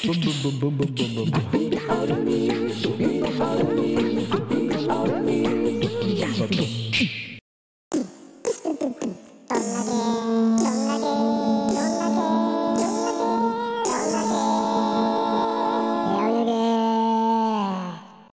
Tornare